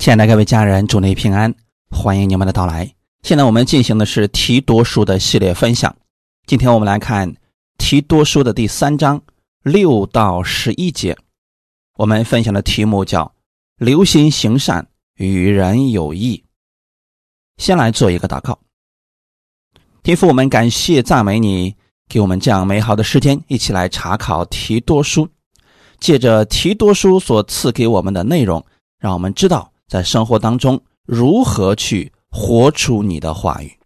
亲爱的各位家人，祝您平安，欢迎你们的到来。现在我们进行的是提多书的系列分享。今天我们来看提多书的第三章六到十一节。我们分享的题目叫“留心行善，与人有益”。先来做一个祷告。天父，我们感谢赞美你，给我们这样美好的时间，一起来查考提多书。借着提多书所赐给我们的内容，让我们知道。在生活当中，如何去活出你的话语？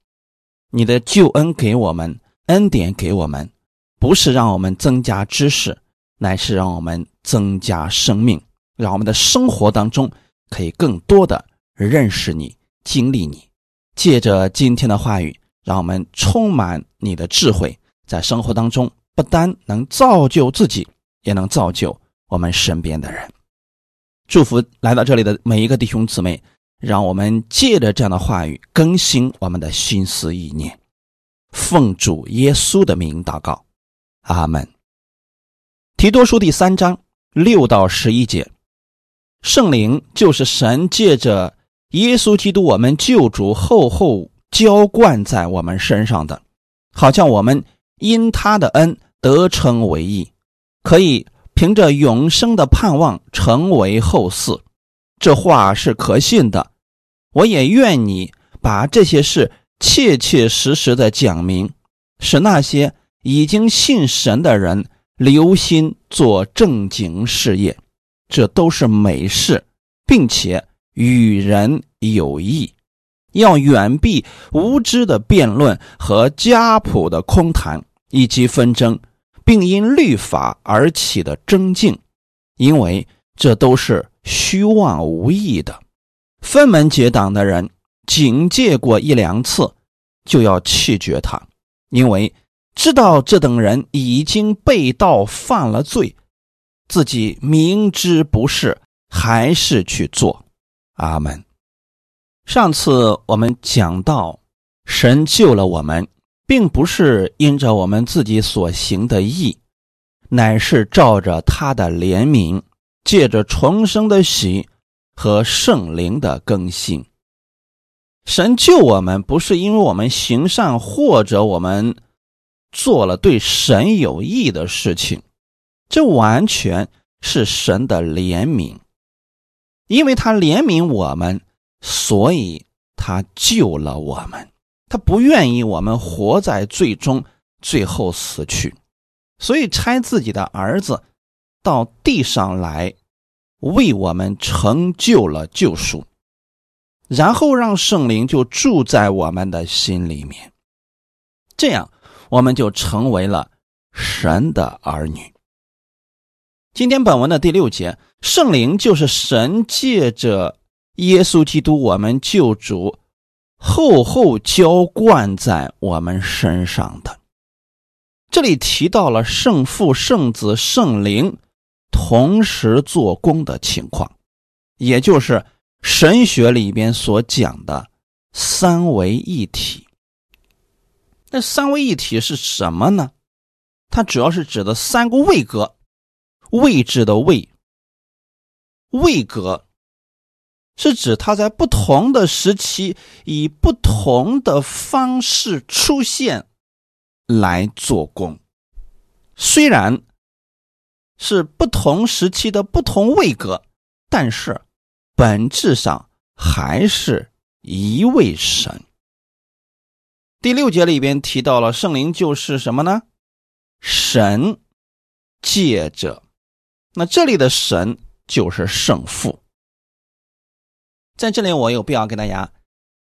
你的救恩给我们，恩典给我们，不是让我们增加知识，乃是让我们增加生命，让我们的生活当中可以更多的认识你、经历你。借着今天的话语，让我们充满你的智慧，在生活当中不单能造就自己，也能造就我们身边的人。祝福来到这里的每一个弟兄姊妹，让我们借着这样的话语更新我们的心思意念，奉主耶稣的名祷告，阿门。提多书第三章六到十一节，圣灵就是神借着耶稣基督我们救主厚厚浇灌在我们身上的，好像我们因他的恩得称为义，可以。凭着永生的盼望成为后嗣，这话是可信的。我也愿你把这些事切切实实的讲明，使那些已经信神的人留心做正经事业，这都是美事，并且与人有益。要远避无知的辩论和家谱的空谈以及纷争。并因律法而起的争竞，因为这都是虚妄无益的。分门结党的人，警戒过一两次，就要弃绝他，因为知道这等人已经被盗犯了罪，自己明知不是，还是去做。阿门。上次我们讲到，神救了我们。并不是因着我们自己所行的义，乃是照着他的怜悯，借着重生的喜和圣灵的更新。神救我们，不是因为我们行善或者我们做了对神有益的事情，这完全是神的怜悯，因为他怜悯我们，所以他救了我们。他不愿意我们活在最终，最后死去，所以差自己的儿子到地上来，为我们成就了救赎，然后让圣灵就住在我们的心里面，这样我们就成为了神的儿女。今天本文的第六节，圣灵就是神借着耶稣基督，我们救主。厚厚浇灌在我们身上的，这里提到了圣父、圣子、圣灵同时做工的情况，也就是神学里边所讲的三位一体。那三位一体是什么呢？它主要是指的三个位格，位置的位，位格。是指他在不同的时期以不同的方式出现来做工，虽然是不同时期的不同位格，但是本质上还是一位神。第六节里边提到了圣灵就是什么呢？神借着，那这里的神就是圣父。在这里，我有必要给大家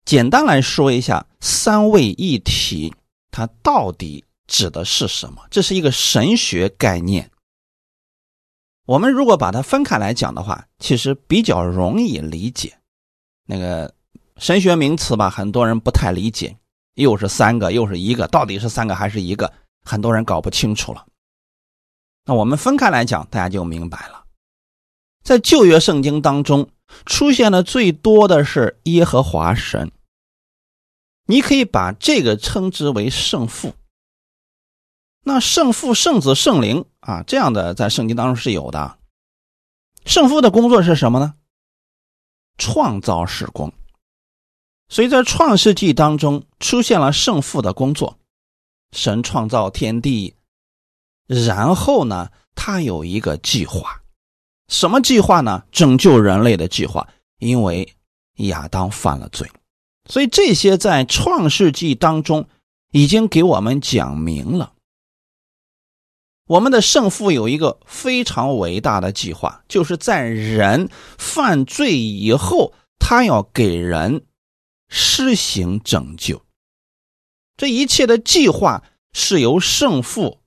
简单来说一下三位一体，它到底指的是什么？这是一个神学概念。我们如果把它分开来讲的话，其实比较容易理解。那个神学名词吧，很多人不太理解，又是三个，又是一个，到底是三个还是一个？很多人搞不清楚了。那我们分开来讲，大家就明白了。在旧约圣经当中。出现的最多的是耶和华神，你可以把这个称之为圣父。那圣父、圣子、圣灵啊，这样的在圣经当中是有的。圣父的工作是什么呢？创造事工。所以在创世纪当中出现了圣父的工作，神创造天地，然后呢，他有一个计划，什么计划呢？拯救人类的计划。因为亚当犯了罪，所以这些在创世纪当中已经给我们讲明了。我们的圣父有一个非常伟大的计划，就是在人犯罪以后，他要给人。施行拯救，这一切的计划是由圣父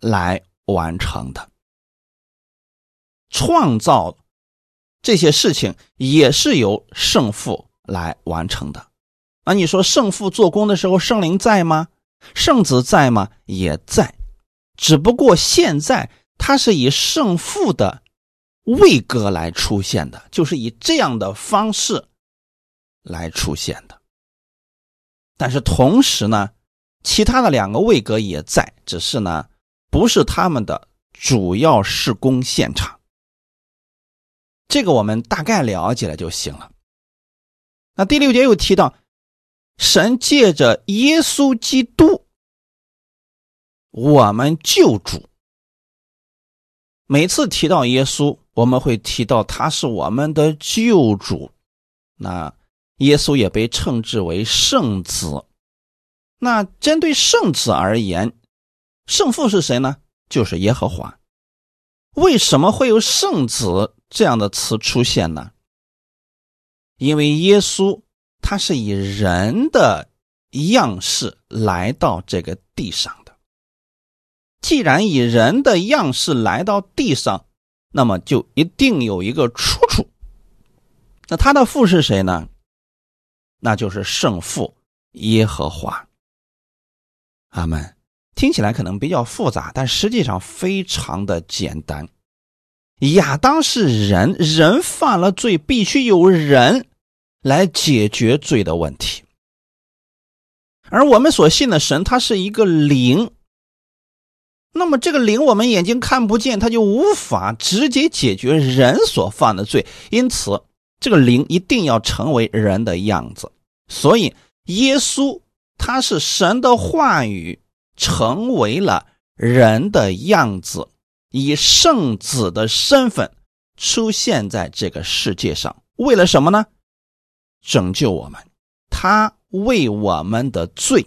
来完成的。创造这些事情也是由圣父来完成的。那你说圣父做工的时候，圣灵在吗？圣子在吗？也在，只不过现在他是以圣父的位格来出现的，就是以这样的方式。来出现的，但是同时呢，其他的两个位格也在，只是呢不是他们的主要施工现场。这个我们大概了解了就行了。那第六节又提到，神借着耶稣基督，我们救主。每次提到耶稣，我们会提到他是我们的救主。那。耶稣也被称之为圣子。那针对圣子而言，圣父是谁呢？就是耶和华。为什么会有圣子这样的词出现呢？因为耶稣他是以人的样式来到这个地上的。既然以人的样式来到地上，那么就一定有一个出处。那他的父是谁呢？那就是圣父耶和华。阿门。听起来可能比较复杂，但实际上非常的简单。亚当是人，人犯了罪，必须有人来解决罪的问题。而我们所信的神，它是一个灵。那么这个灵，我们眼睛看不见，它就无法直接解决人所犯的罪。因此。这个灵一定要成为人的样子，所以耶稣他是神的话语，成为了人的样子，以圣子的身份出现在这个世界上，为了什么呢？拯救我们，他为我们的罪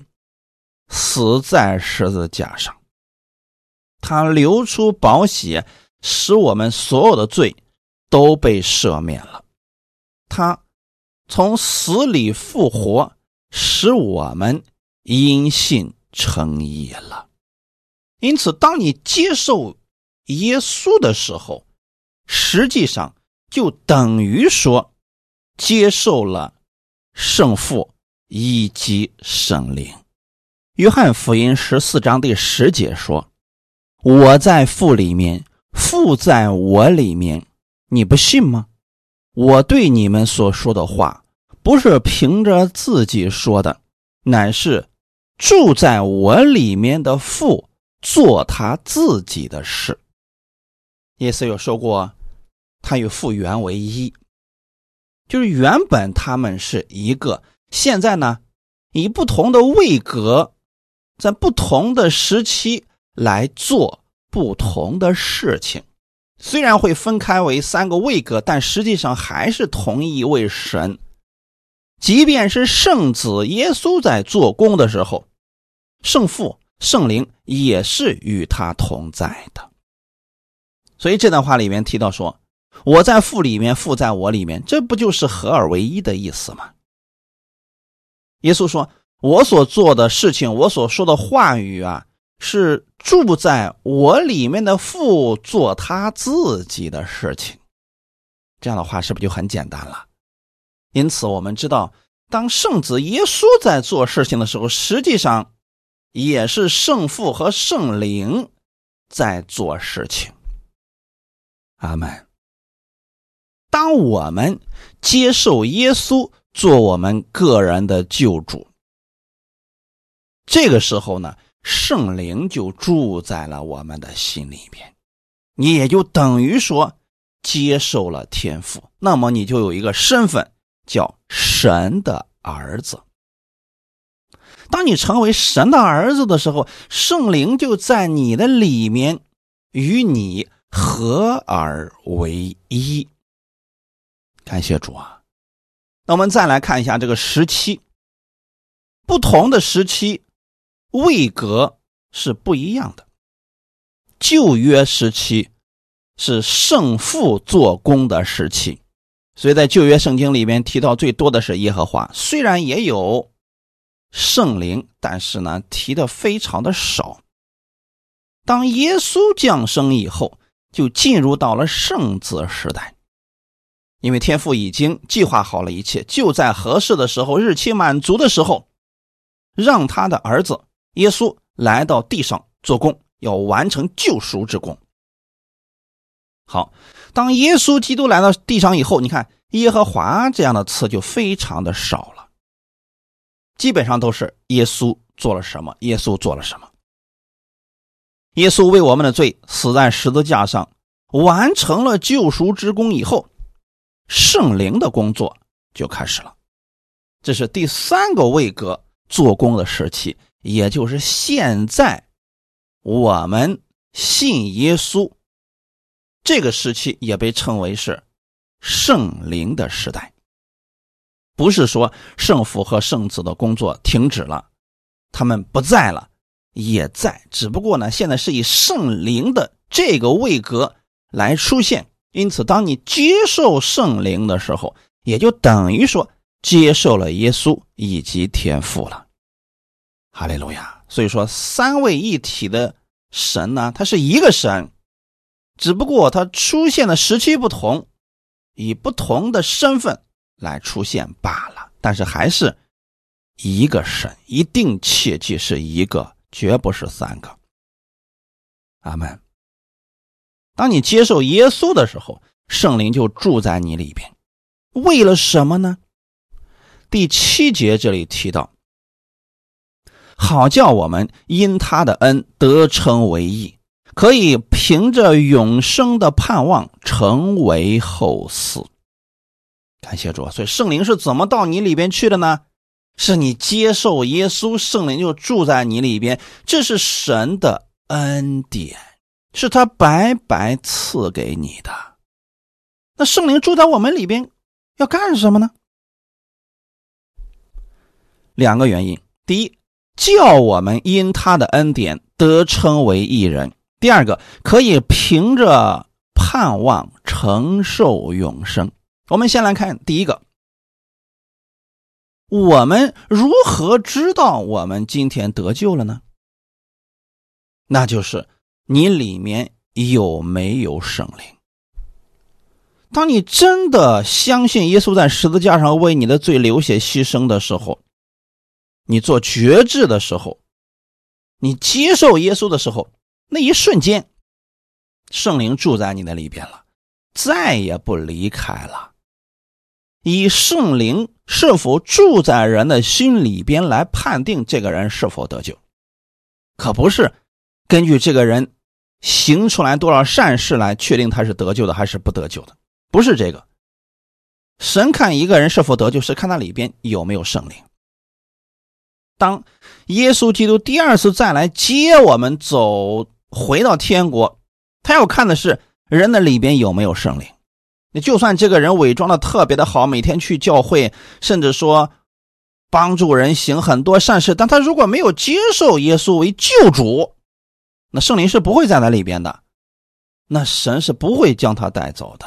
死在十字架上，他流出宝血，使我们所有的罪都被赦免了。他从死里复活，使我们因信称义了。因此，当你接受耶稣的时候，实际上就等于说接受了圣父以及圣灵。约翰福音十四章第十节说：“我在父里面，父在我里面。”你不信吗？我对你们所说的话，不是凭着自己说的，乃是住在我里面的父做他自己的事。耶稣有说过，他与父原为一，就是原本他们是一个，现在呢，以不同的位格，在不同的时期来做不同的事情。虽然会分开为三个位格，但实际上还是同一位神。即便是圣子耶稣在做工的时候，圣父、圣灵也是与他同在的。所以这段话里面提到说：“我在父里面，父在我里面。”这不就是合二为一的意思吗？耶稣说：“我所做的事情，我所说的话语啊。”是住在我里面的父做他自己的事情，这样的话是不是就很简单了？因此，我们知道，当圣子耶稣在做事情的时候，实际上也是圣父和圣灵在做事情。阿门。当我们接受耶稣做我们个人的救主，这个时候呢？圣灵就住在了我们的心里边，你也就等于说接受了天赋，那么你就有一个身份叫神的儿子。当你成为神的儿子的时候，圣灵就在你的里面与你合而为一。感谢主啊！那我们再来看一下这个时期，不同的时期位格是不一样的。旧约时期是圣父做工的时期，所以在旧约圣经里面提到最多的是耶和华，虽然也有圣灵，但是呢提的非常的少。当耶稣降生以后，就进入到了圣子时代。因为天父已经计划好了一切，就在合适的时候、日期满足的时候，让他的儿子耶稣来到地上做工，要完成救赎之功。好，当耶稣基督来到地上以后，你看“耶和华”这样的词就非常的少了，基本上都是耶稣做了什么，耶稣做了什么。耶稣为我们的罪死在十字架上，完成了救赎之功以后。圣灵的工作就开始了，这是第三个位格做工的时期，也就是现在我们信耶稣这个时期也被称为是圣灵的时代。不是说圣父和圣子的工作停止了，他们不在了，也在，只不过呢，现在是以圣灵的这个位格来出现。因此，当你接受圣灵的时候，也就等于说接受了耶稣以及天父了。哈利路亚！所以说，三位一体的神呢，它是一个神，只不过它出现的时期不同，以不同的身份来出现罢了。但是还是一个神，一定切记是一个，绝不是三个。阿门。当你接受耶稣的时候，圣灵就住在你里边，为了什么呢？第七节这里提到，好叫我们因他的恩得称为义，可以凭着永生的盼望成为后嗣。感谢主，所以圣灵是怎么到你里边去的呢？是你接受耶稣，圣灵就住在你里边，这是神的恩典。是他白白赐给你的。那圣灵住在我们里边，要干什么呢？两个原因：第一，叫我们因他的恩典得称为义人；第二个，可以凭着盼望承受永生。我们先来看第一个：我们如何知道我们今天得救了呢？那就是。你里面有没有圣灵？当你真的相信耶稣在十字架上为你的罪流血牺牲的时候，你做决志的时候，你接受耶稣的时候，那一瞬间，圣灵住在你的里边了，再也不离开了。以圣灵是否住在人的心里边来判定这个人是否得救，可不是。根据这个人行出来多少善事来确定他是得救的还是不得救的，不是这个。神看一个人是否得救，是看他里边有没有圣灵。当耶稣基督第二次再来接我们走回到天国，他要看的是人的里边有没有圣灵。你就算这个人伪装的特别的好，每天去教会，甚至说帮助人行很多善事，但他如果没有接受耶稣为救主，那圣灵是不会在那里边的，那神是不会将他带走的，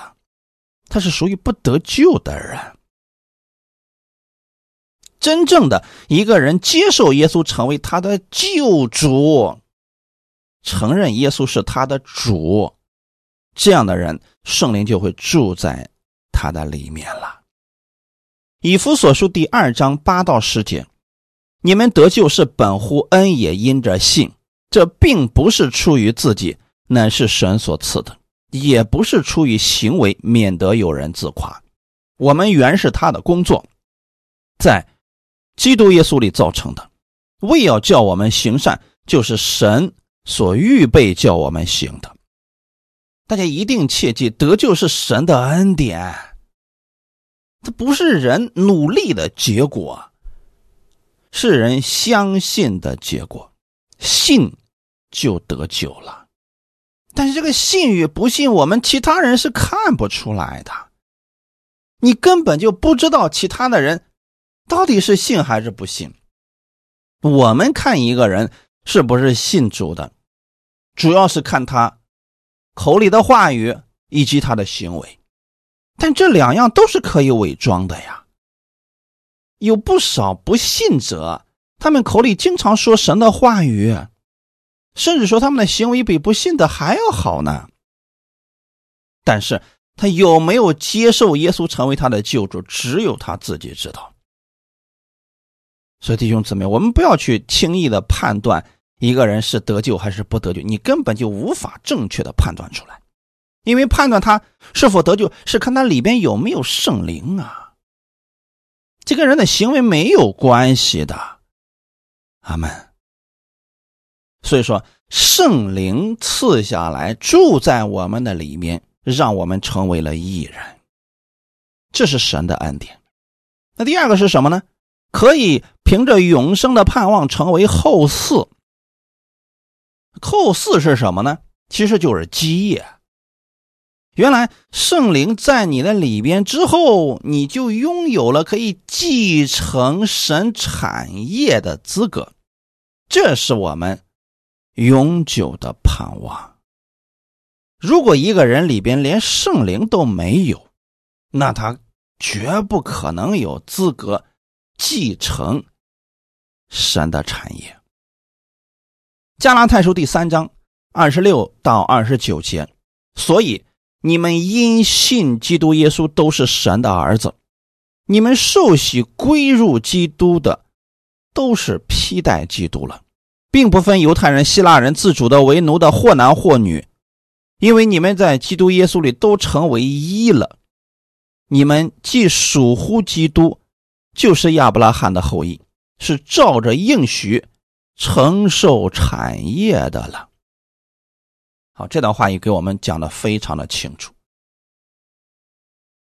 他是属于不得救的人。真正的一个人接受耶稣成为他的救主，承认耶稣是他的主，这样的人圣灵就会住在他的里面了。以弗所书第二章八到十节，你们得救是本乎恩，也因着信。这并不是出于自己，乃是神所赐的；也不是出于行为，免得有人自夸。我们原是他的工作，在基督耶稣里造成的，为要叫我们行善，就是神所预备叫我们行的。大家一定切记，得救是神的恩典，这不是人努力的结果，是人相信的结果，信就得救了。但是这个信与不信，我们其他人是看不出来的。你根本就不知道其他的人到底是信还是不信。我们看一个人是不是信主的，主要是看他口里的话语以及他的行为。但这两样都是可以伪装的呀。有不少不信者，他们口里经常说神的话语，甚至说他们的行为比不信的还要好呢。但是。他有没有接受耶稣成为他的救主，只有他自己知道。所以弟兄姊妹，我们不要去轻易的判断一个人是得救还是不得救，你根本就无法正确的判断出来，因为判断他是否得救是看他里边有没有圣灵啊。这跟人的行为没有关系的，阿门。所以说，圣灵赐下来住在我们的里面。让我们成为了艺人，这是神的恩典。那第二个是什么呢？可以凭着永生的盼望成为后嗣。后嗣是什么呢？其实就是基业。原来圣灵在你的里边之后，你就拥有了可以继承神产业的资格。这是我们永久的盼望。如果一个人里边连圣灵都没有，那他绝不可能有资格继承神的产业。加拉太书第三章二十六到二十九节，所以你们因信基督耶稣都是神的儿子，你们受洗归入基督的，都是披戴基督了，并不分犹太人、希腊人、自主的、为奴的，或男或女。因为你们在基督耶稣里都成为一了，你们既属乎基督，就是亚伯拉罕的后裔，是照着应许承受产业的了。好，这段话也给我们讲的非常的清楚。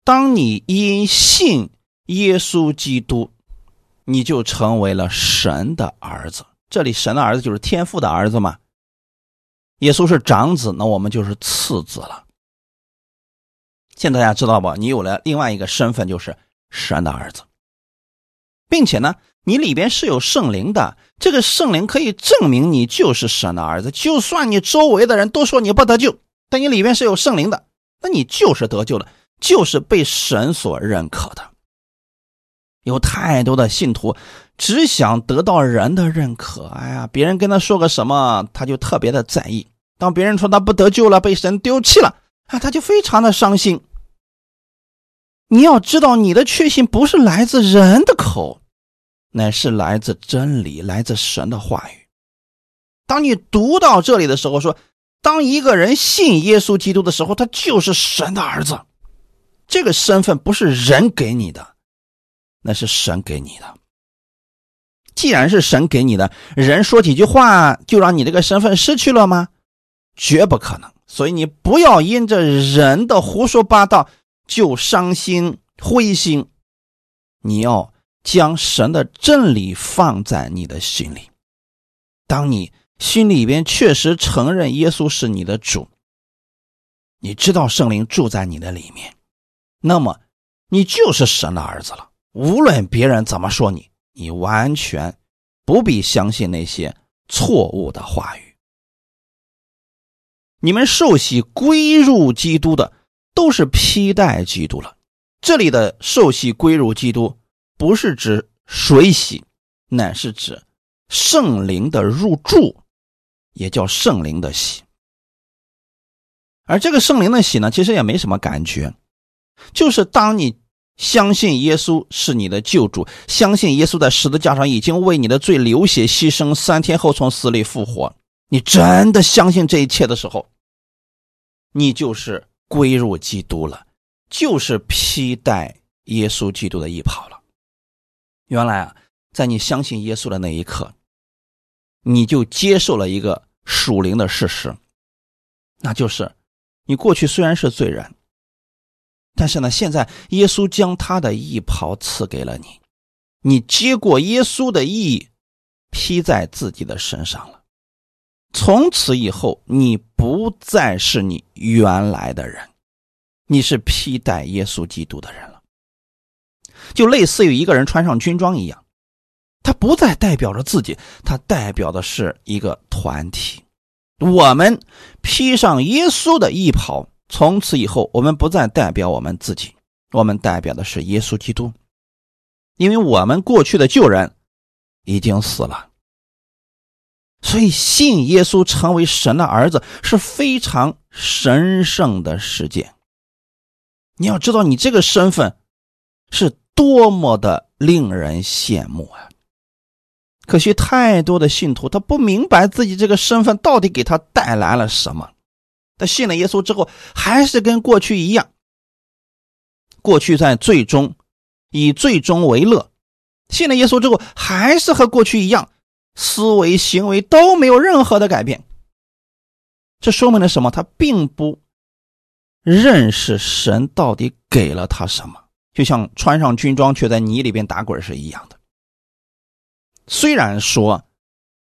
当你因信耶稣基督，你就成为了神的儿子。这里神的儿子就是天父的儿子嘛。耶稣是长子，那我们就是次子了。现在大家知道不？你有了另外一个身份，就是神的儿子，并且呢，你里边是有圣灵的。这个圣灵可以证明你就是神的儿子。就算你周围的人都说你不得救，但你里边是有圣灵的，那你就是得救的，就是被神所认可的。有太多的信徒。只想得到人的认可，哎呀，别人跟他说个什么，他就特别的在意。当别人说他不得救了，被神丢弃了，啊，他就非常的伤心。你要知道，你的确信不是来自人的口，乃是来自真理，来自神的话语。当你读到这里的时候，说，当一个人信耶稣基督的时候，他就是神的儿子。这个身份不是人给你的，那是神给你的。既然是神给你的，人说几句话就让你这个身份失去了吗？绝不可能。所以你不要因着人的胡说八道就伤心灰心，你要将神的真理放在你的心里。当你心里边确实承认耶稣是你的主，你知道圣灵住在你的里面，那么你就是神的儿子了。无论别人怎么说你。你完全不必相信那些错误的话语。你们受洗归入基督的，都是披戴基督了。这里的受洗归入基督，不是指水洗，乃是指圣灵的入住，也叫圣灵的洗。而这个圣灵的洗呢，其实也没什么感觉，就是当你。相信耶稣是你的救主，相信耶稣在十字架上已经为你的罪流血牺牲，三天后从死里复活。你真的相信这一切的时候，你就是归入基督了，就是披戴耶稣基督的衣袍了。原来啊，在你相信耶稣的那一刻，你就接受了一个属灵的事实，那就是你过去虽然是罪人，但是呢，现在耶稣将他的义袍赐给了你，你接过耶稣的义，披在自己的身上了。从此以后，你不再是你原来的人，你是披戴耶稣基督的人了。就类似于一个人穿上军装一样，他不再代表着自己，他代表的是一个团体。我们披上耶稣的衣袍，从此以后，我们不再代表我们自己，我们代表的是耶稣基督，因为我们过去的旧人已经死了。所以，信耶稣成为神的儿子是非常神圣的事件。你要知道，你这个身份是多么的令人羡慕啊！可惜，太多的信徒他不明白自己这个身份到底给他带来了什么。他信了耶稣之后，还是跟过去一样，过去在最终以最终为乐；信了耶稣之后，还是和过去一样。思维行为都没有任何的改变，这说明了什么？他并不认识神到底给了他什么，就像穿上军装却在泥里边打滚是一样的。虽然说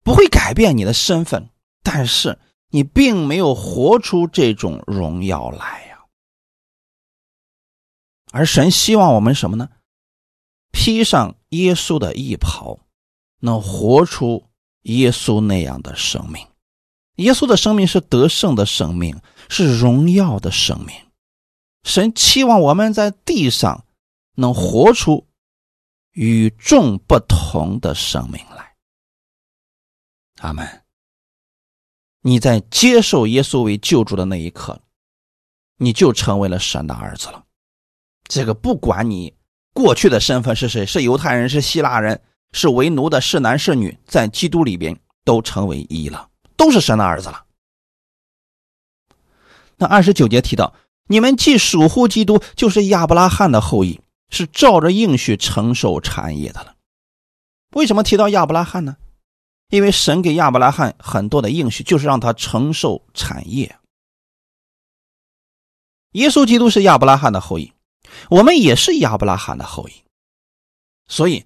不会改变你的身份，但是你并没有活出这种荣耀来呀。而神希望我们什么呢？披上耶稣的衣袍。能活出耶稣那样的生命，耶稣的生命是得胜的生命，是荣耀的生命。神期望我们在地上能活出与众不同的生命来。阿门。你在接受耶稣为救主的那一刻，你就成为了神的儿子了。这个不管你过去的身份是谁，是犹太人，是希腊人。是为奴的，是男是女，在基督里边都成为一了，都是神的儿子了。那二十九节提到，你们既属乎基督，就是亚伯拉罕的后裔，是照着应许承受产业的了。为什么提到亚伯拉罕呢？因为神给亚伯拉罕很多的应许，就是让他承受产业。耶稣基督是亚伯拉罕的后裔，我们也是亚伯拉罕的后裔，所以。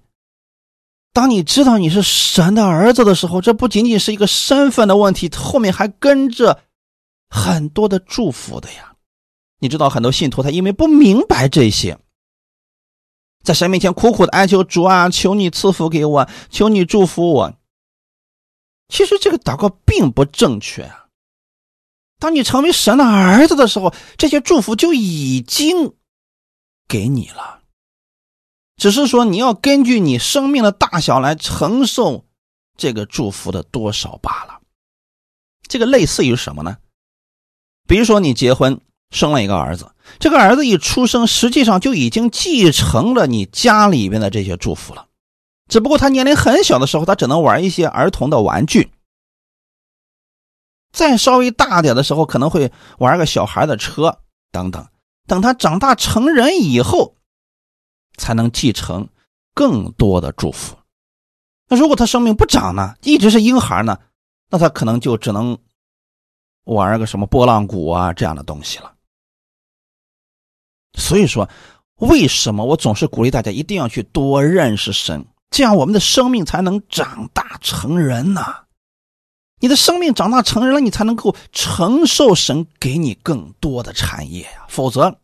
当你知道你是神的儿子的时候，这不仅仅是一个身份的问题，后面还跟着很多的祝福的呀。你知道，很多信徒他因为不明白这些，在神面前苦苦的哀求主啊，求你赐福给我，求你祝福我。其实这个祷告并不正确啊。当你成为神的儿子的时候，这些祝福就已经给你了。只是说你要根据你生命的大小来承受这个祝福的多少罢了。这个类似于什么呢？比如说你结婚生了一个儿子，这个儿子一出生，实际上就已经继承了你家里边的这些祝福了。只不过他年龄很小的时候，他只能玩一些儿童的玩具；再稍微大点的时候，可能会玩个小孩的车等等。等他长大成人以后。才能继承更多的祝福。那如果他生命不长呢？一直是婴孩呢？那他可能就只能玩个什么拨浪鼓啊这样的东西了。所以说，为什么我总是鼓励大家一定要去多认识神，这样我们的生命才能长大成人呢？你的生命长大成人了，你才能够承受神给你更多的产业呀。否则，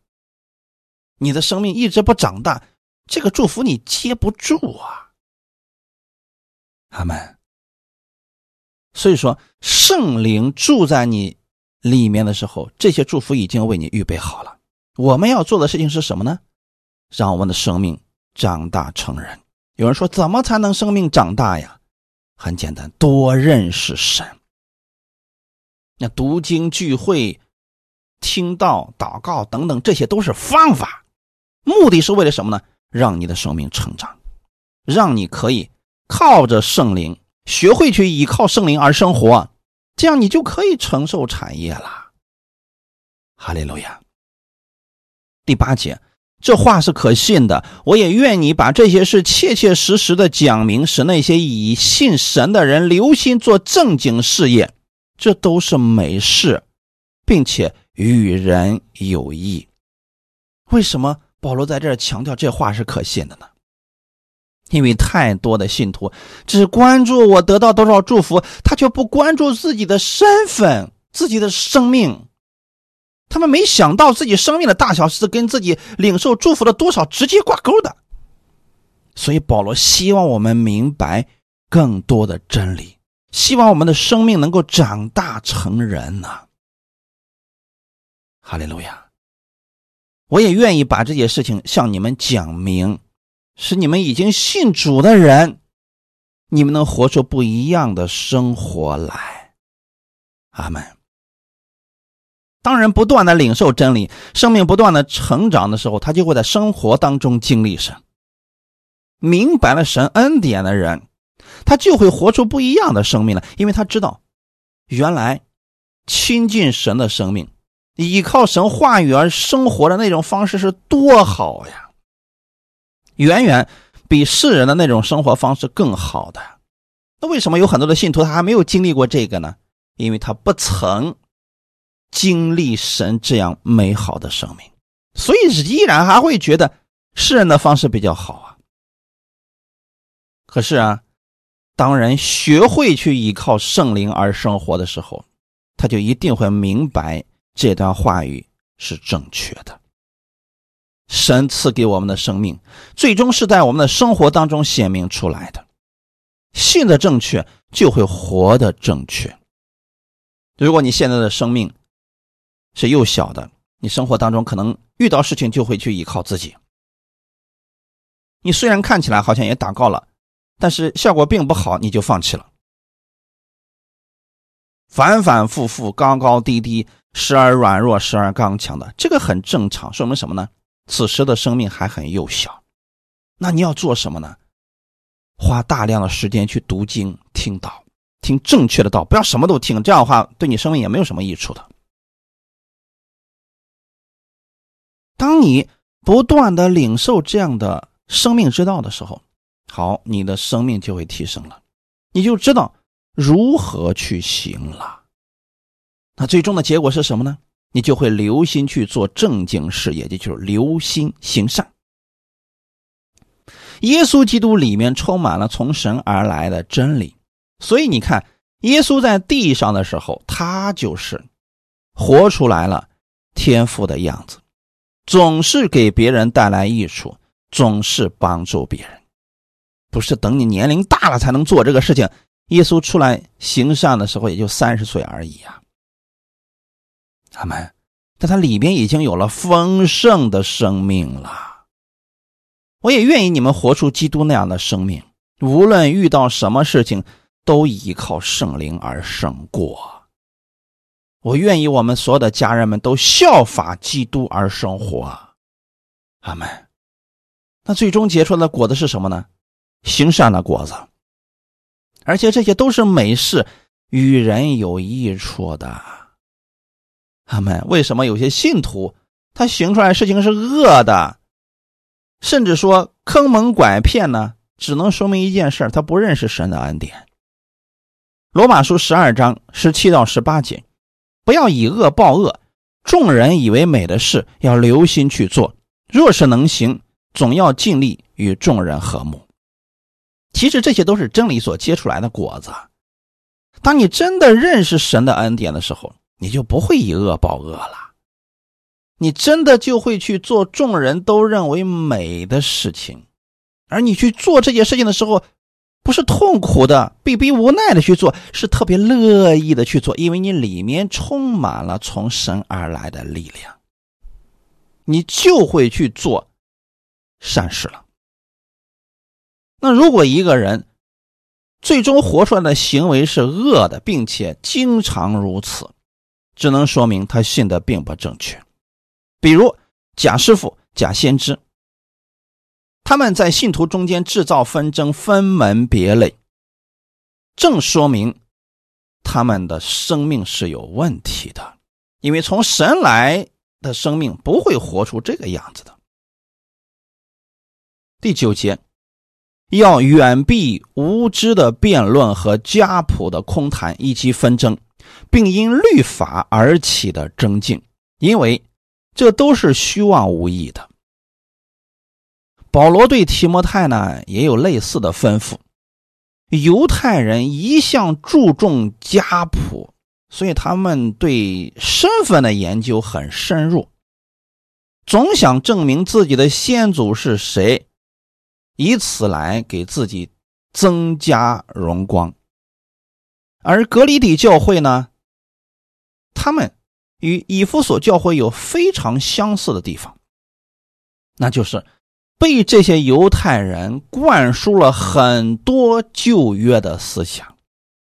你的生命一直不长大。这个祝福你接不住啊，阿门。所以说，圣灵住在你里面的时候，这些祝福已经为你预备好了。我们要做的事情是什么呢？让我们的生命长大成人。有人说，怎么才能生命长大呀？很简单，多认识神。那读经聚会、听道、祷告等等，这些都是方法，目的是为了什么呢？让你的生命成长，让你可以靠着圣灵，学会去依靠圣灵而生活，这样你就可以承受产业了。哈利路亚。第八节，这话是可信的，我也愿你把这些事切切实实的讲明，使那些以信神的人留心做正经事业，这都是美事，并且与人有益。为什么保罗在这儿强调这话是可信的呢？因为太多的信徒只关注我得到多少祝福，他却不关注自己的身份、自己的生命。他们没想到自己生命的大小是跟自己领受祝福的多少直接挂钩的。所以保罗希望我们明白更多的真理，希望我们的生命能够长大成人呢。哈利路亚！我也愿意把这些事情向你们讲明。是你们已经信主的人，你们能活出不一样的生活来。阿门。当人不断的领受真理，生命不断的成长的时候，他就会在生活当中经历神。明白了神恩典的人，他就会活出不一样的生命来，因为他知道，原来亲近神的生命，依靠神话语而生活的那种方式是多好呀。远远比世人的那种生活方式更好的，那为什么有很多的信徒他还没有经历过这个呢？因为他不曾经历神这样美好的生命，所以依然还会觉得世人的方式比较好啊。可是啊，当人学会去依靠圣灵而生活的时候，他就一定会明白这段话语是正确的。神赐给我们的生命，最终是在我们的生活当中显明出来的。信的正确，就会活的正确。如果你现在的生命是幼小的，你生活当中可能遇到事情就会去依靠自己。你虽然看起来好像也祷告了，但是效果并不好，你就放弃了。反反复复，高高低低，时而软弱，时而刚强的，这个很正常。说明什么呢？此时的生命还很幼小，那你要做什么呢？花大量的时间去读经、听道、听正确的道，不要什么都听，这样的话对你生命也没有什么益处的。当你不断的领受这样的生命之道的时候，好，你的生命就会提升了，你就知道如何去行了。那最终的结果是什么呢？你就会留心去做正经事业，也就是留心行善。耶稣基督里面充满了从神而来的真理，所以你看，耶稣在地上的时候，他就是活出来了天父的样子，总是给别人带来益处，总是帮助别人，不是等你年龄大了才能做这个事情。耶稣出来行善的时候，也就三十岁而已啊。他们，但他里边已经有了丰盛的生命了。我也愿意你们活出基督那样的生命，无论遇到什么事情，都依靠圣灵而胜过。我愿意我们所有的家人们都效法基督而生活。阿门。那最终结出的果子是什么呢？行善的果子，而且这些都是美事，与人有益处的。阿门为什么有些信徒他行出来事情是恶的，甚至说坑蒙拐骗呢？只能说明一件事他不认识神的恩典。罗马书十二章十七到十八节，不要以恶报恶，众人以为美的事要留心去做，若是能行，总要尽力与众人和睦。其实这些都是真理所结出来的果子。当你真的认识神的恩典的时候。你就不会以恶报恶了，你真的就会去做众人都认为美的事情，而你去做这件事情的时候，不是痛苦的、被逼无奈的去做，是特别乐意的去做，因为你里面充满了从神而来的力量，你就会去做善事了。那如果一个人最终活出来的行为是恶的，并且经常如此，只能说明他信的并不正确，比如贾师傅、贾先知，他们在信徒中间制造纷争、分门别类，正说明他们的生命是有问题的，因为从神来的生命不会活出这个样子的。第九节，要远避无知的辩论和家谱的空谈以及纷争。并因律法而起的争竞，因为这都是虚妄无益的。保罗对提摩太呢也有类似的吩咐。犹太人一向注重家谱，所以他们对身份的研究很深入，总想证明自己的先祖是谁，以此来给自己增加荣光。而格里底教会呢，他们与以弗所教会有非常相似的地方，那就是。被这些犹太人灌输了很多旧约的思想，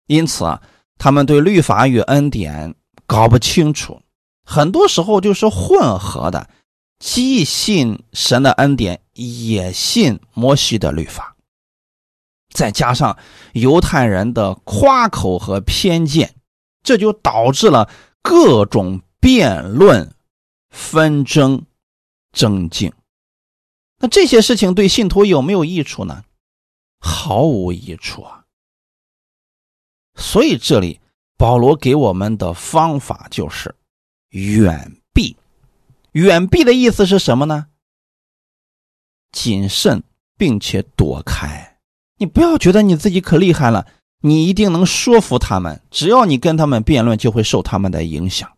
因此啊，他们对律法与恩典搞不清楚，很多时候就是混合的，既信神的恩典，也信摩西的律法。再加上犹太人的夸口和偏见，这就导致了各种辩论、纷争、争竞。那这些事情对信徒有没有益处呢？毫无益处啊！所以这里保罗给我们的方法就是远避。远避的意思是什么呢？谨慎，并且躲开。你不要觉得你自己可厉害了，你一定能说服他们。只要你跟他们辩论，就会受他们的影响。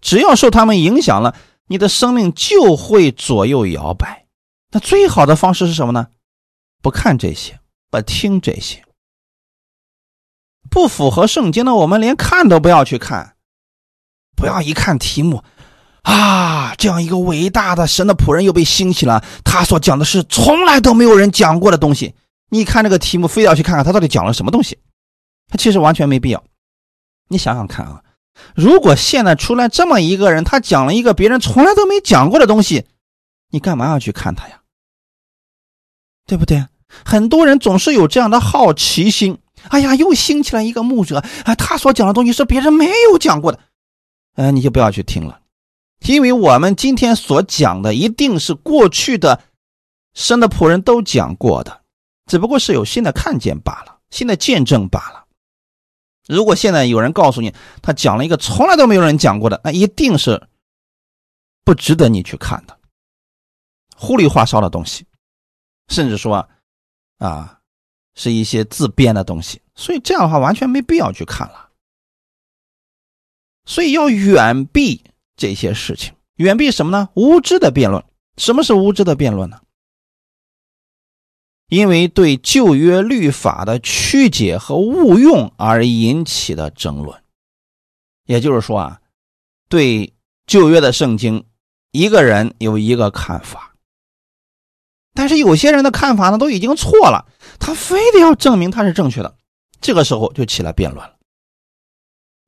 只要受他们影响了。你的生命就会左右摇摆。那最好的方式是什么呢？不看这些，不听这些，不符合圣经的，我们连看都不要去看。不要一看题目，啊，这样一个伟大的神的仆人又被兴起了，他所讲的是从来都没有人讲过的东西。你看这个题目，非要去看看他到底讲了什么东西，他其实完全没必要。你想想看啊。如果现在出来这么一个人，他讲了一个别人从来都没讲过的东西，你干嘛要去看他呀？对不对？很多人总是有这样的好奇心。哎呀，又兴起来一个牧者，啊，他所讲的东西是别人没有讲过的，呃，你就不要去听了，因为我们今天所讲的一定是过去的神的仆人都讲过的，只不过是有新的看见罢了，新的见证罢了。如果现在有人告诉你，他讲了一个从来都没有人讲过的，那一定是不值得你去看的，糊里花哨的东西，甚至说啊，是一些自编的东西，所以这样的话完全没必要去看了。所以要远避这些事情，远避什么呢？无知的辩论。什么是无知的辩论呢？因为对旧约律法的曲解和误用而引起的争论，也就是说啊，对旧约的圣经，一个人有一个看法，但是有些人的看法呢都已经错了，他非得要证明他是正确的，这个时候就起来辩论了。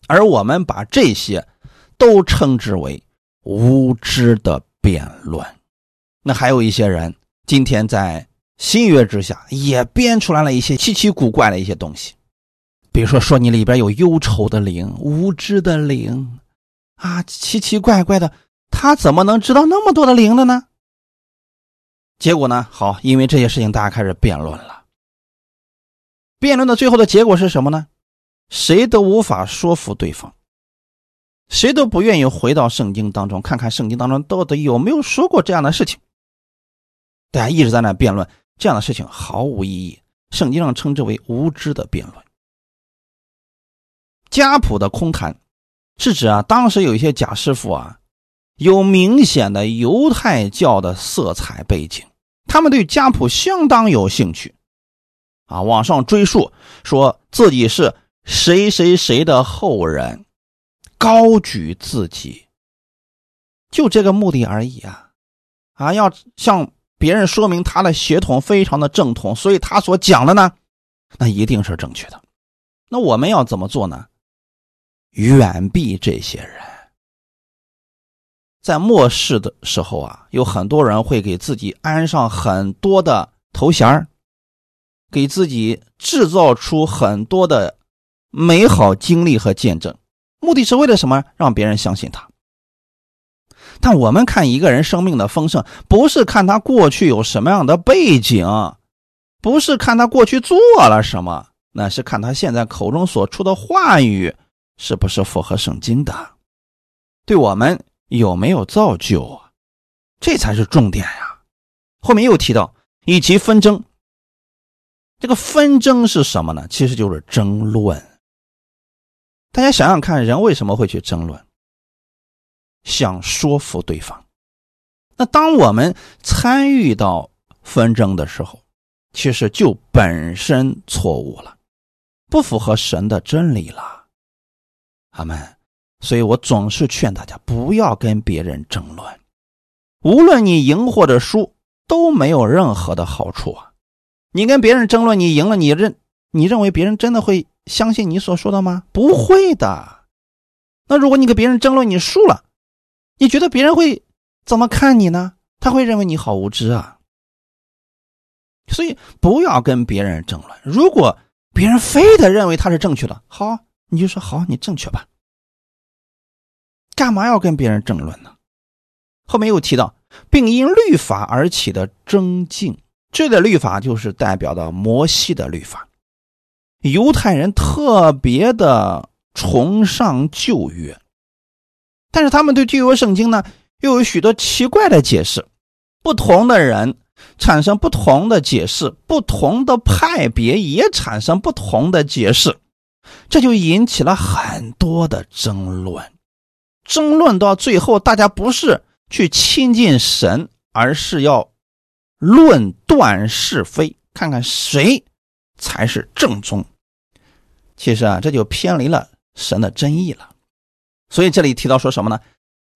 而我们把这些都称之为无知的辩论。那还有一些人今天在。新约之下也编出来了一些奇奇古怪的一些东西，比如说说你里边有忧愁的灵、无知的灵，啊，奇奇怪怪的，他怎么能知道那么多的灵的呢？结果呢？好，因为这些事情，大家开始辩论了。辩论的最后的结果是什么呢？谁都无法说服对方，谁都不愿意回到圣经当中看看圣经当中到底有没有说过这样的事情。大家一直在那辩论。这样的事情毫无意义，圣经上称之为无知的辩论。家谱的空谈，是指啊，当时有一些假师傅啊，有明显的犹太教的色彩背景，他们对家谱相当有兴趣，啊，往上追溯，说自己是谁谁谁的后人，高举自己，就这个目的而已啊，啊，要向。别人说明他的血统非常的正统，所以他所讲的呢，那一定是正确的。那我们要怎么做呢？远避这些人。在末世的时候啊，有很多人会给自己安上很多的头衔给自己制造出很多的美好经历和见证，目的是为了什么？让别人相信他。但我们看一个人生命的丰盛，不是看他过去有什么样的背景，不是看他过去做了什么，那是看他现在口中所出的话语是不是符合圣经的。对我们有没有造就啊？这才是重点呀。后面又提到以及纷争，这个纷争是什么呢？其实就是争论。大家想想看，人为什么会去争论？想说服对方。那当我们参与到纷争的时候，其实就本身错误了，不符合神的真理了。阿门。所以我总是劝大家不要跟别人争论，无论你赢或者输，都没有任何的好处啊。你跟别人争论，你赢了，你认你认为别人真的会相信你所说的吗？不会的。那如果你跟别人争论，你输了，你觉得别人会怎么看你呢？他会认为你好无知啊。所以不要跟别人争论。如果别人非得认为他是正确的，好，你就说好，你正确吧。干嘛要跟别人争论呢？后面又提到，并因律法而起的争竞，这个律法就是代表的摩西的律法。犹太人特别的崇尚旧约，但是他们对旧约圣经呢，又有许多奇怪的解释，不同的人。产生不同的解释，不同的派别也产生不同的解释，这就引起了很多的争论。争论到最后，大家不是去亲近神，而是要论断是非，看看谁才是正宗。其实啊，这就偏离了神的真意了。所以这里提到说什么呢？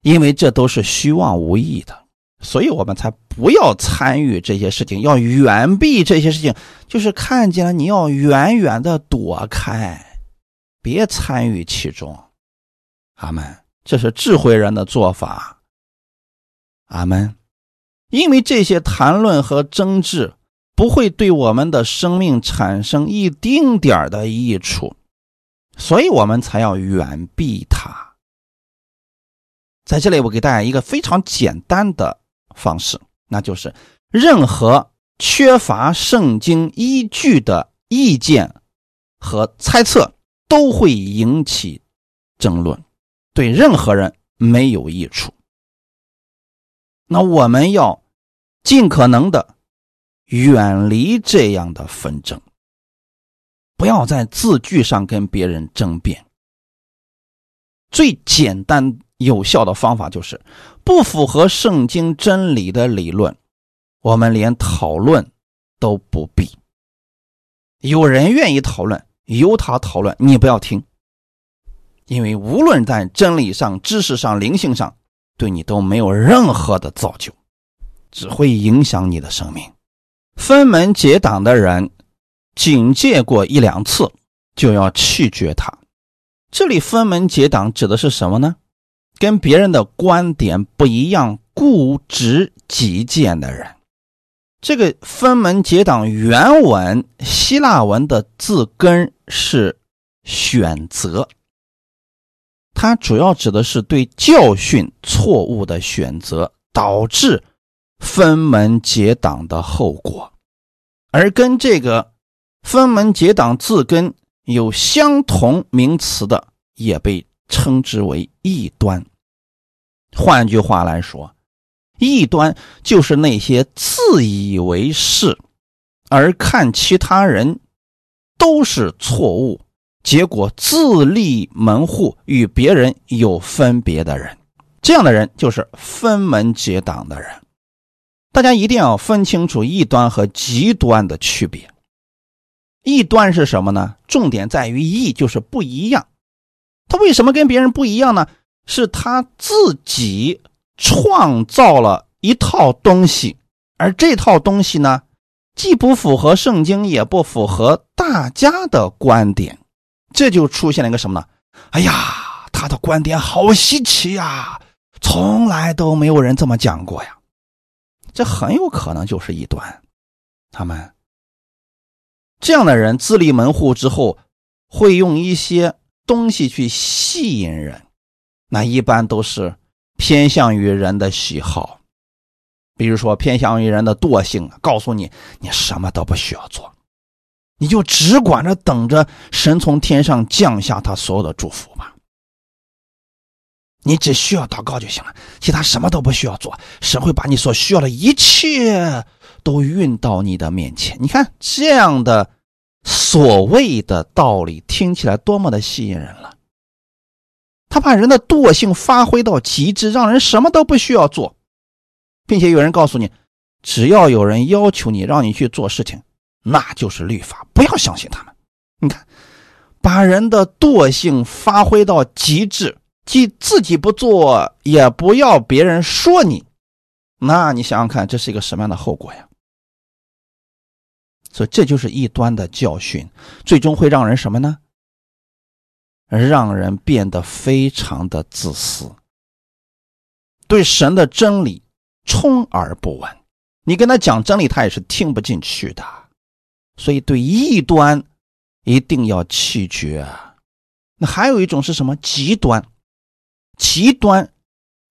因为这都是虚妄无益的。所以我们才不要参与这些事情，要远避这些事情。就是看见了，你要远远的躲开，别参与其中。阿门。这是智慧人的做法。阿门。因为这些谈论和争执不会对我们的生命产生一丁点的益处，所以我们才要远避它。在这里，我给大家一个非常简单的。方式，那就是任何缺乏圣经依据的意见和猜测都会引起争论，对任何人没有益处。那我们要尽可能的远离这样的纷争，不要在字句上跟别人争辩。最简单。有效的方法就是不符合圣经真理的理论，我们连讨论都不必。有人愿意讨论，由他讨论，你不要听，因为无论在真理上、知识上、灵性上，对你都没有任何的造就，只会影响你的生命。分门结党的人，警戒过一两次，就要弃绝他。这里分门结党指的是什么呢？跟别人的观点不一样、固执己见的人，这个分门结党原文希腊文的字根是选择，它主要指的是对教训错误的选择导致分门结党的后果，而跟这个分门结党字根有相同名词的，也被称之为异端。换句话来说，异端就是那些自以为是，而看其他人都是错误，结果自立门户，与别人有分别的人。这样的人就是分门结党的人。大家一定要分清楚异端和极端的区别。异端是什么呢？重点在于异，就是不一样。他为什么跟别人不一样呢？是他自己创造了一套东西，而这套东西呢，既不符合圣经，也不符合大家的观点，这就出现了一个什么呢？哎呀，他的观点好稀奇呀，从来都没有人这么讲过呀，这很有可能就是异端。他们这样的人自立门户之后，会用一些东西去吸引人。那一般都是偏向于人的喜好，比如说偏向于人的惰性，告诉你你什么都不需要做，你就只管着等着神从天上降下他所有的祝福吧。你只需要祷告就行了，其他什么都不需要做，神会把你所需要的一切都运到你的面前。你看这样的所谓的道理，听起来多么的吸引人了！他把人的惰性发挥到极致，让人什么都不需要做，并且有人告诉你，只要有人要求你，让你去做事情，那就是律法，不要相信他们。你看，把人的惰性发挥到极致。既自己不做，也不要别人说你，那你想想看，这是一个什么样的后果呀？所以这就是异端的教训，最终会让人什么呢？让人变得非常的自私，对神的真理充耳不闻。你跟他讲真理，他也是听不进去的。所以对异端一定要弃绝。那还有一种是什么？极端。极端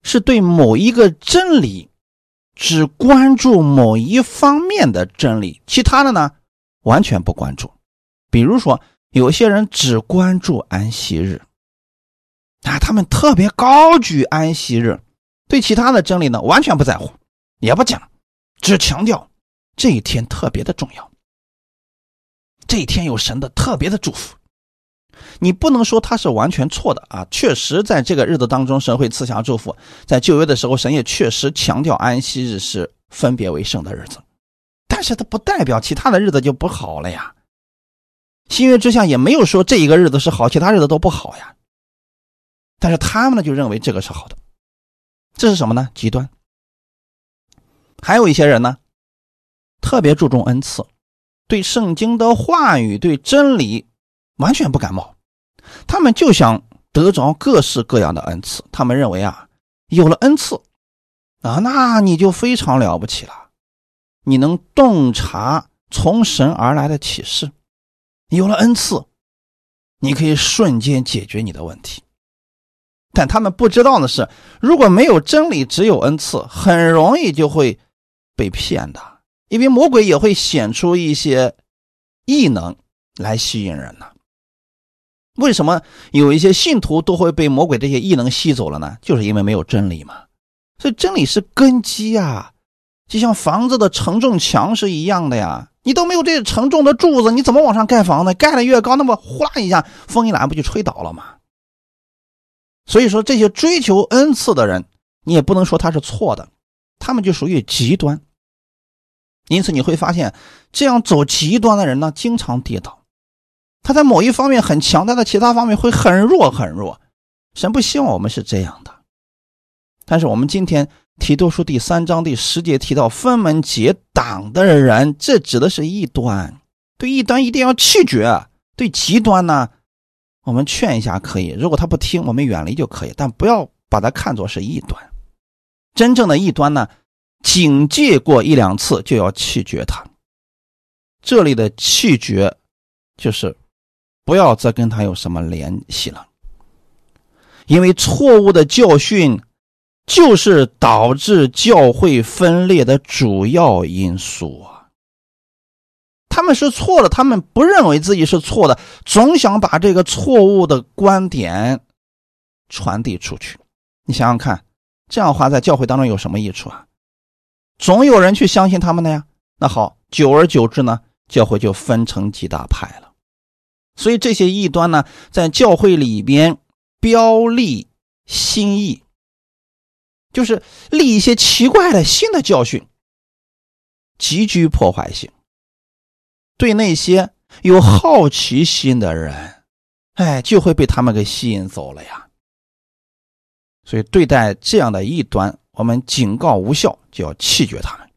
是对某一个真理只关注某一方面的真理，其他的呢完全不关注。比如说，有些人只关注安息日，啊，他们特别高举安息日，对其他的真理呢完全不在乎，也不讲，只强调这一天特别的重要，这一天有神的特别的祝福。你不能说他是完全错的啊！确实，在这个日子当中，神会赐下祝福。在旧约的时候，神也确实强调安息日是分别为圣的日子，但是它不代表其他的日子就不好了呀。新约之下也没有说这一个日子是好，其他日子都不好呀。但是他们呢，就认为这个是好的，这是什么呢？极端。还有一些人呢，特别注重恩赐，对圣经的话语、对真理完全不感冒。他们就想得着各式各样的恩赐，他们认为啊，有了恩赐，啊，那你就非常了不起了，你能洞察从神而来的启示，有了恩赐，你可以瞬间解决你的问题。但他们不知道的是，如果没有真理，只有恩赐，很容易就会被骗的，因为魔鬼也会显出一些异能来吸引人呢。为什么有一些信徒都会被魔鬼这些异能吸走了呢？就是因为没有真理嘛。所以真理是根基呀，就像房子的承重墙是一样的呀。你都没有这承重的柱子，你怎么往上盖房子？盖的越高，那么呼啦一下，风一来不就吹倒了吗？所以说，这些追求恩赐的人，你也不能说他是错的，他们就属于极端。因此你会发现，这样走极端的人呢，经常跌倒。他在某一方面很强，他在其他方面会很弱很弱。神不希望我们是这样的。但是我们今天提多书第三章第十节提到分门结党的人，这指的是异端。对异端一定要弃绝。对极端呢，我们劝一下可以。如果他不听，我们远离就可以。但不要把他看作是异端。真正的异端呢，警戒过一两次就要弃绝他。这里的弃绝，就是。不要再跟他有什么联系了，因为错误的教训就是导致教会分裂的主要因素啊。他们是错的，他们不认为自己是错的，总想把这个错误的观点传递出去。你想想看，这样的话在教会当中有什么益处啊？总有人去相信他们的呀。那好，久而久之呢，教会就分成几大派了。所以这些异端呢，在教会里边标立新意，就是立一些奇怪的新的教训，极具破坏性。对那些有好奇心的人，哎，就会被他们给吸引走了呀。所以对待这样的异端，我们警告无效，就要弃绝他们。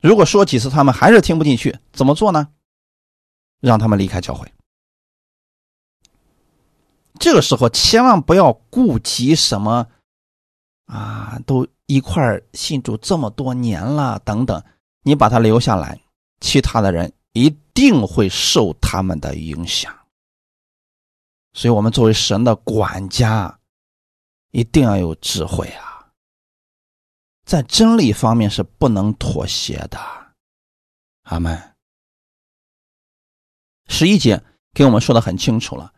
如果说几次他们还是听不进去，怎么做呢？让他们离开教会。这个时候千万不要顾及什么啊，都一块信主这么多年了，等等，你把他留下来，其他的人一定会受他们的影响。所以，我们作为神的管家，一定要有智慧啊，在真理方面是不能妥协的。阿门。十一节给我们说的很清楚了，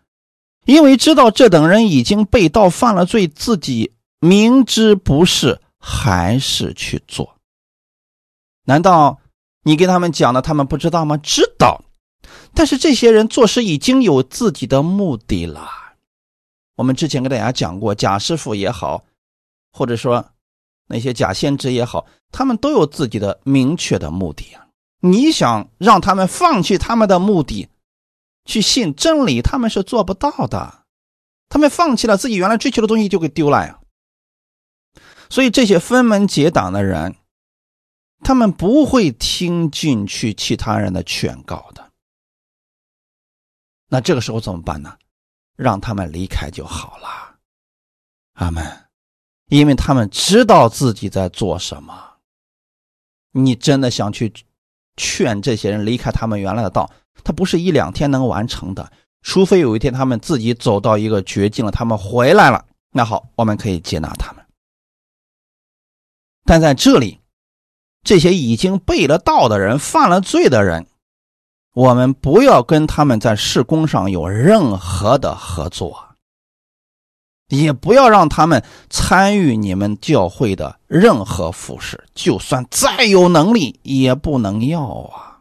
因为知道这等人已经被盗犯了罪，自己明知不是，还是去做。难道你跟他们讲了，他们不知道吗？知道，但是这些人做事已经有自己的目的了。我们之前跟大家讲过，贾师傅也好，或者说那些假先知也好，他们都有自己的明确的目的啊。你想让他们放弃他们的目的？去信真理，他们是做不到的。他们放弃了自己原来追求的东西，就给丢了呀。所以这些分门结党的人，他们不会听进去其他人的劝告的。那这个时候怎么办呢？让他们离开就好了。阿门。因为他们知道自己在做什么。你真的想去劝这些人离开他们原来的道？他不是一两天能完成的，除非有一天他们自己走到一个绝境了，他们回来了，那好，我们可以接纳他们。但在这里，这些已经背了道的人、犯了罪的人，我们不要跟他们在事工上有任何的合作，也不要让他们参与你们教会的任何服饰，就算再有能力，也不能要啊。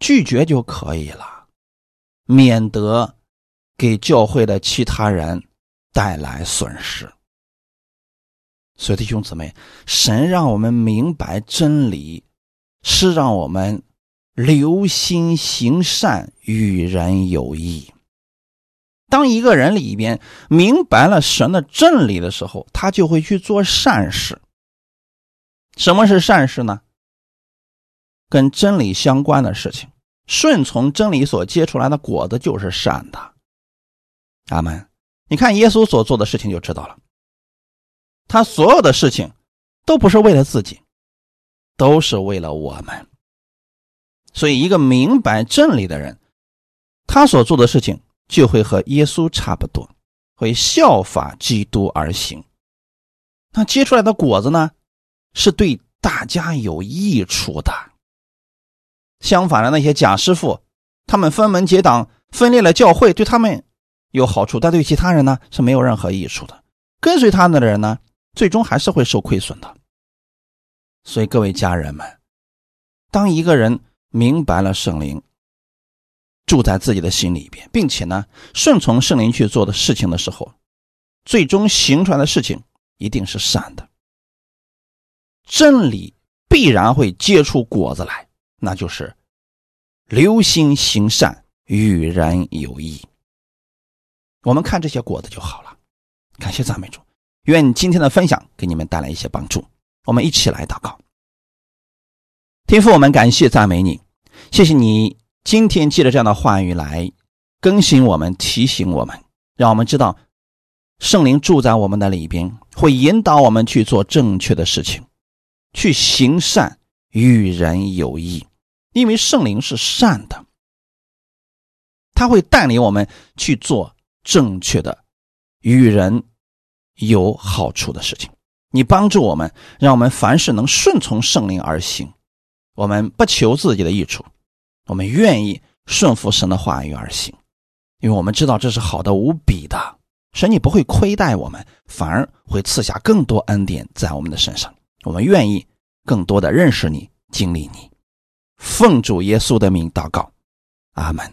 拒绝就可以了，免得给教会的其他人带来损失。所以弟兄姊妹，神让我们明白真理，是让我们留心行善，与人有益。当一个人里边明白了神的真理的时候，他就会去做善事。什么是善事呢？跟真理相关的事情。顺从真理所结出来的果子就是善的，阿门。你看耶稣所做的事情就知道了，他所有的事情都不是为了自己，都是为了我们。所以，一个明白真理的人，他所做的事情就会和耶稣差不多，会效法基督而行。那结出来的果子呢，是对大家有益处的。相反的，那些假师傅，他们分门结党，分裂了教会，对他们有好处，但对其他人呢是没有任何益处的。跟随他们的人呢，最终还是会受亏损的。所以，各位家人们，当一个人明白了圣灵住在自己的心里边，并且呢顺从圣灵去做的事情的时候，最终行出来的事情一定是善的。真理必然会结出果子来。那就是留心行善，与人有益。我们看这些果子就好了。感谢赞美主，愿今天的分享给你们带来一些帮助。我们一起来祷告。天父，我们感谢赞美你，谢谢你今天借着这样的话语来更新我们、提醒我们，让我们知道圣灵住在我们的里边，会引导我们去做正确的事情，去行善，与人有益。因为圣灵是善的，他会带领我们去做正确的、与人有好处的事情。你帮助我们，让我们凡事能顺从圣灵而行。我们不求自己的益处，我们愿意顺服神的话语而行，因为我们知道这是好的无比的。神你不会亏待我们，反而会赐下更多恩典在我们的身上。我们愿意更多的认识你、经历你。奉主耶稣的名祷告，阿门。